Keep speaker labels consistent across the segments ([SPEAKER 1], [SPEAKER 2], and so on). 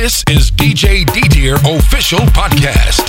[SPEAKER 1] This is DJ D Official Podcast.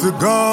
[SPEAKER 2] Gonna be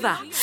[SPEAKER 3] that.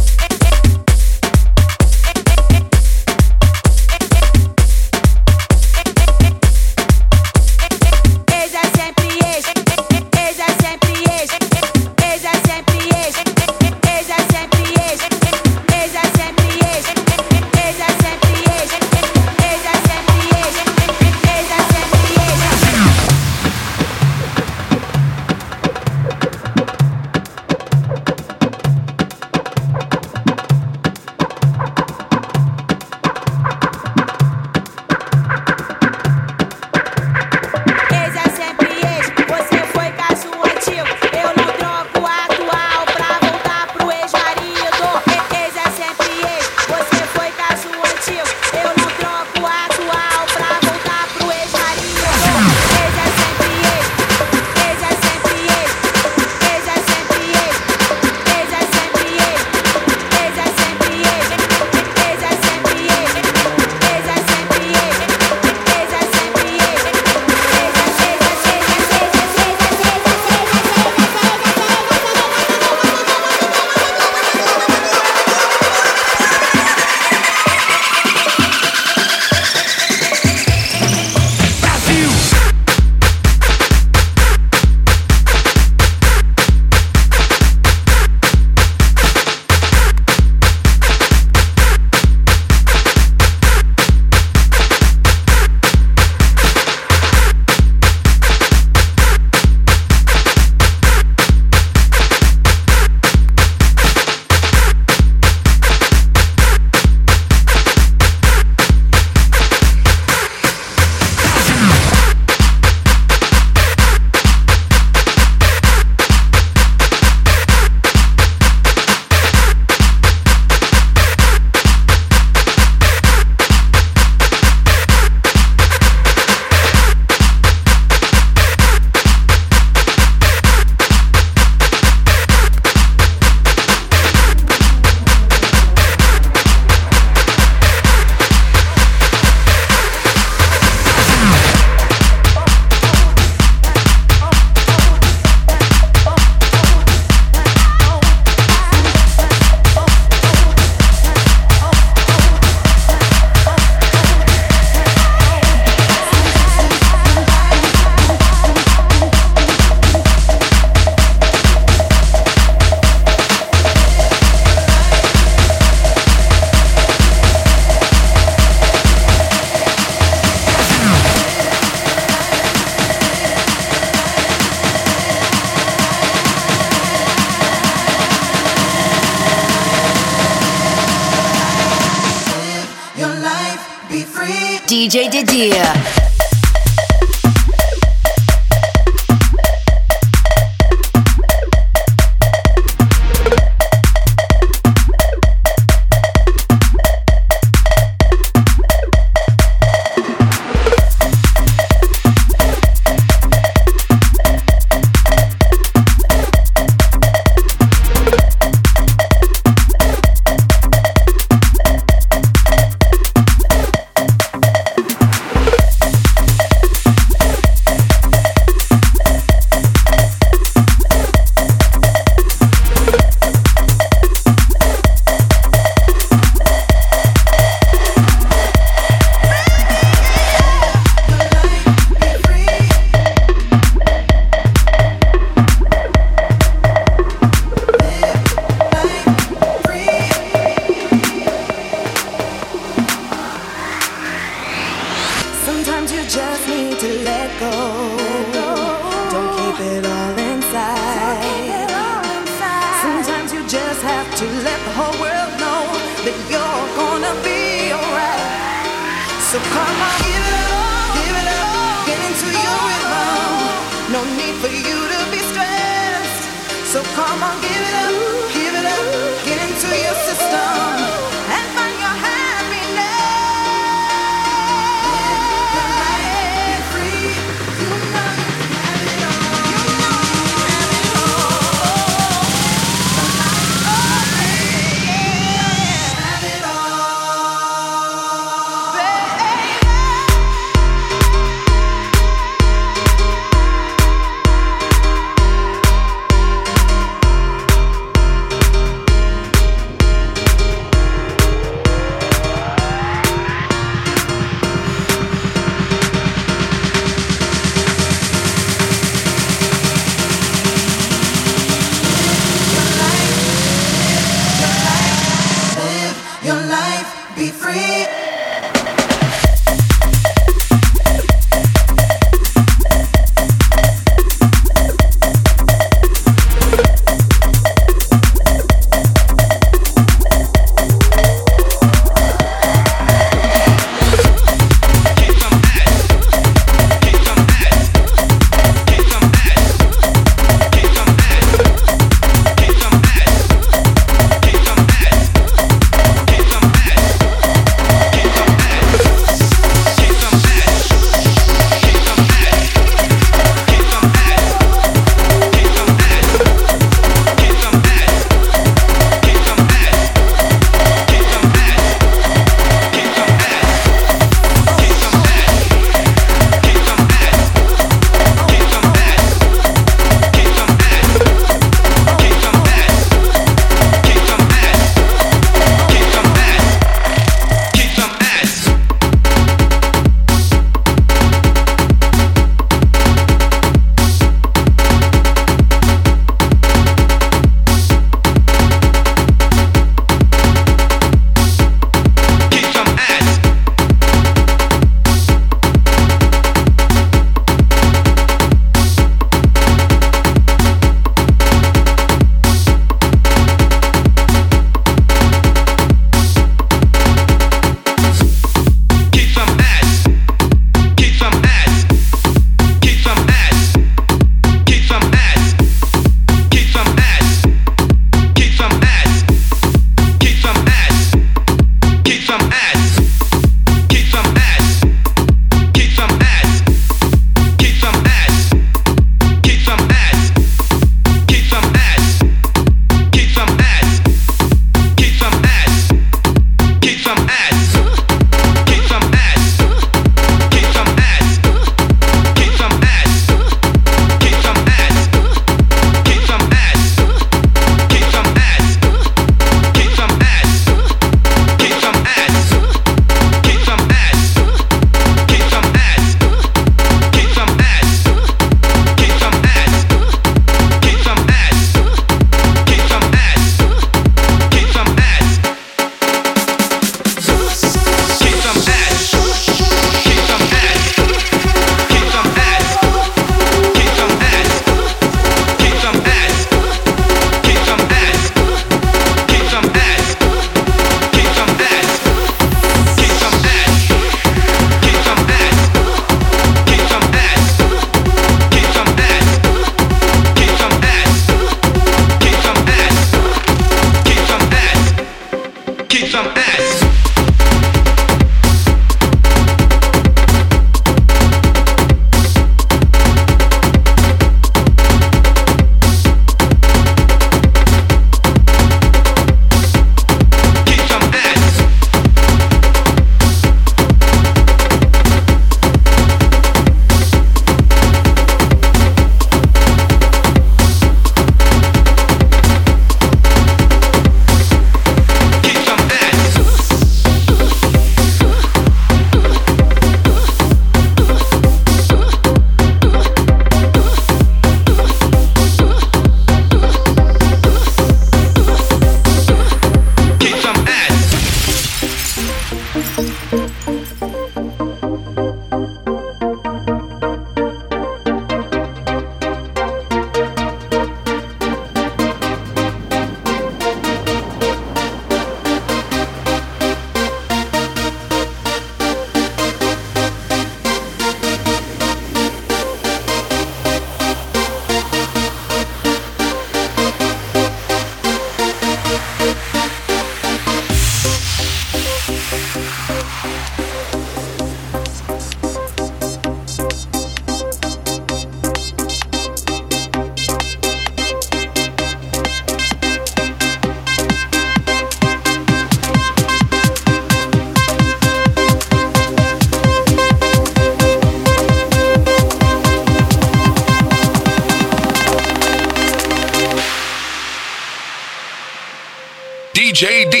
[SPEAKER 4] DJ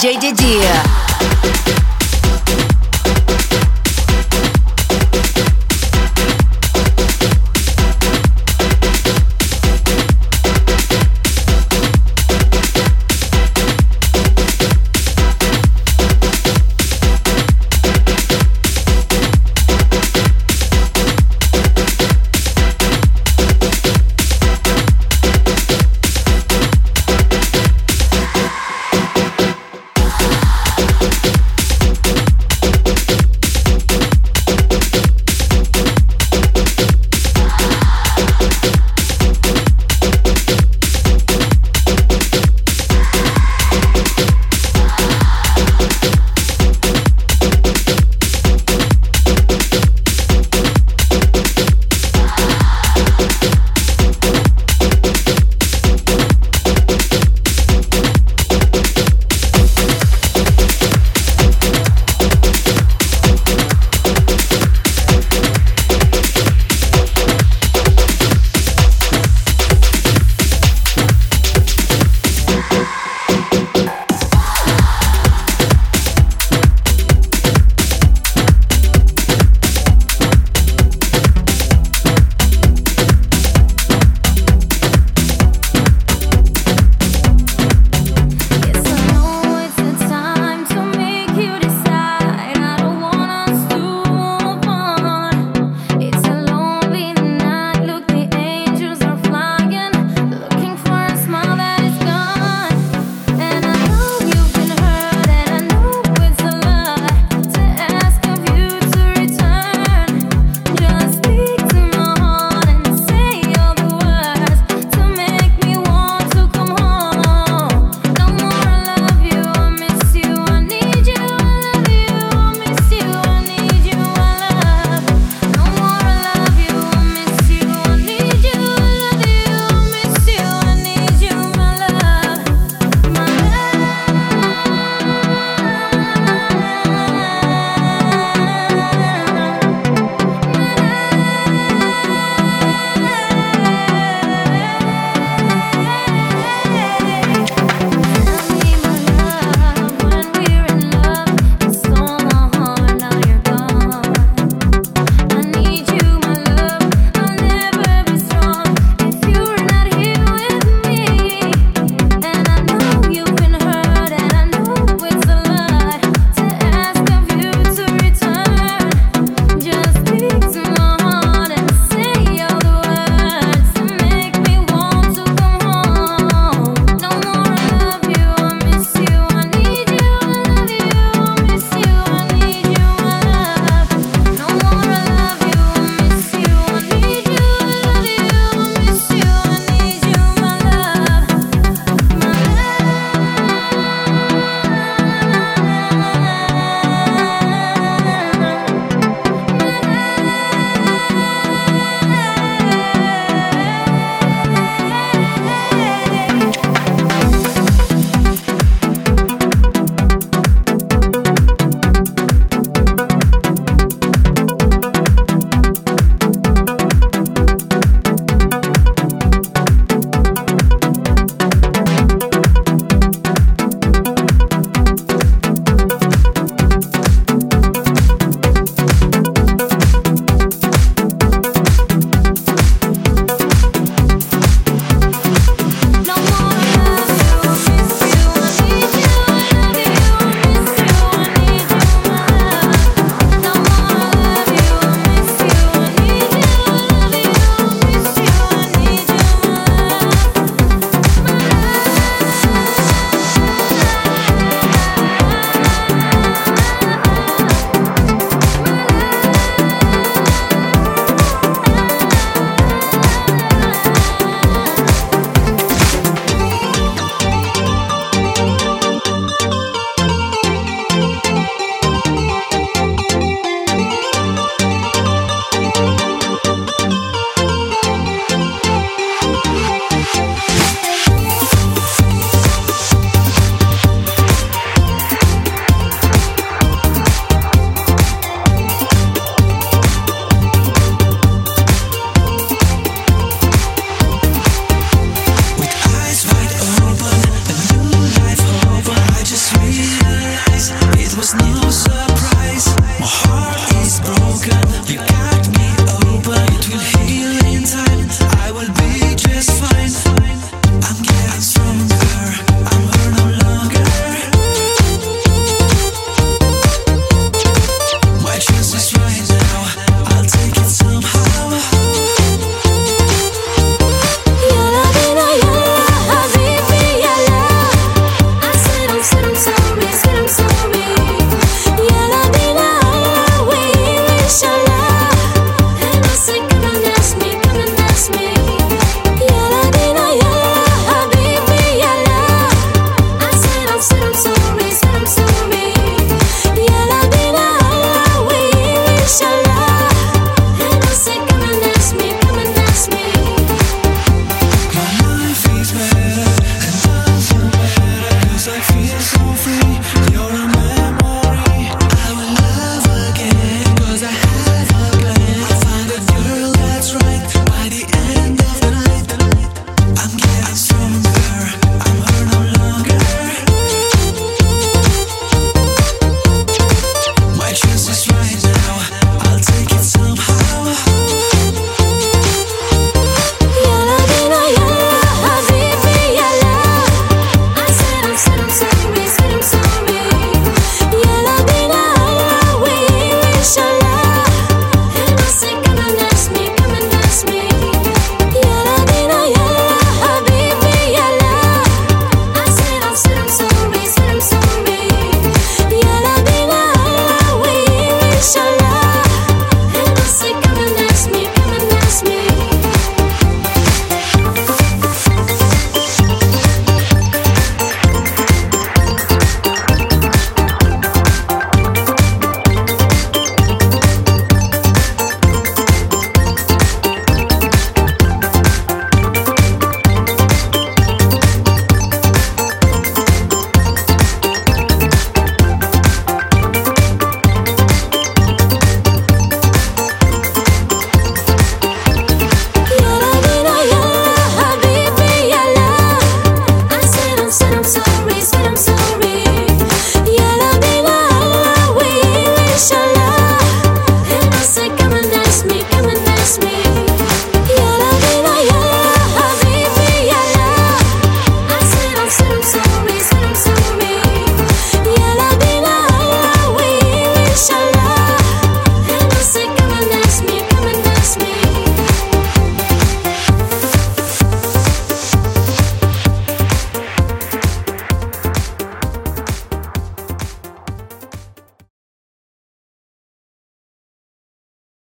[SPEAKER 5] DJ Didier.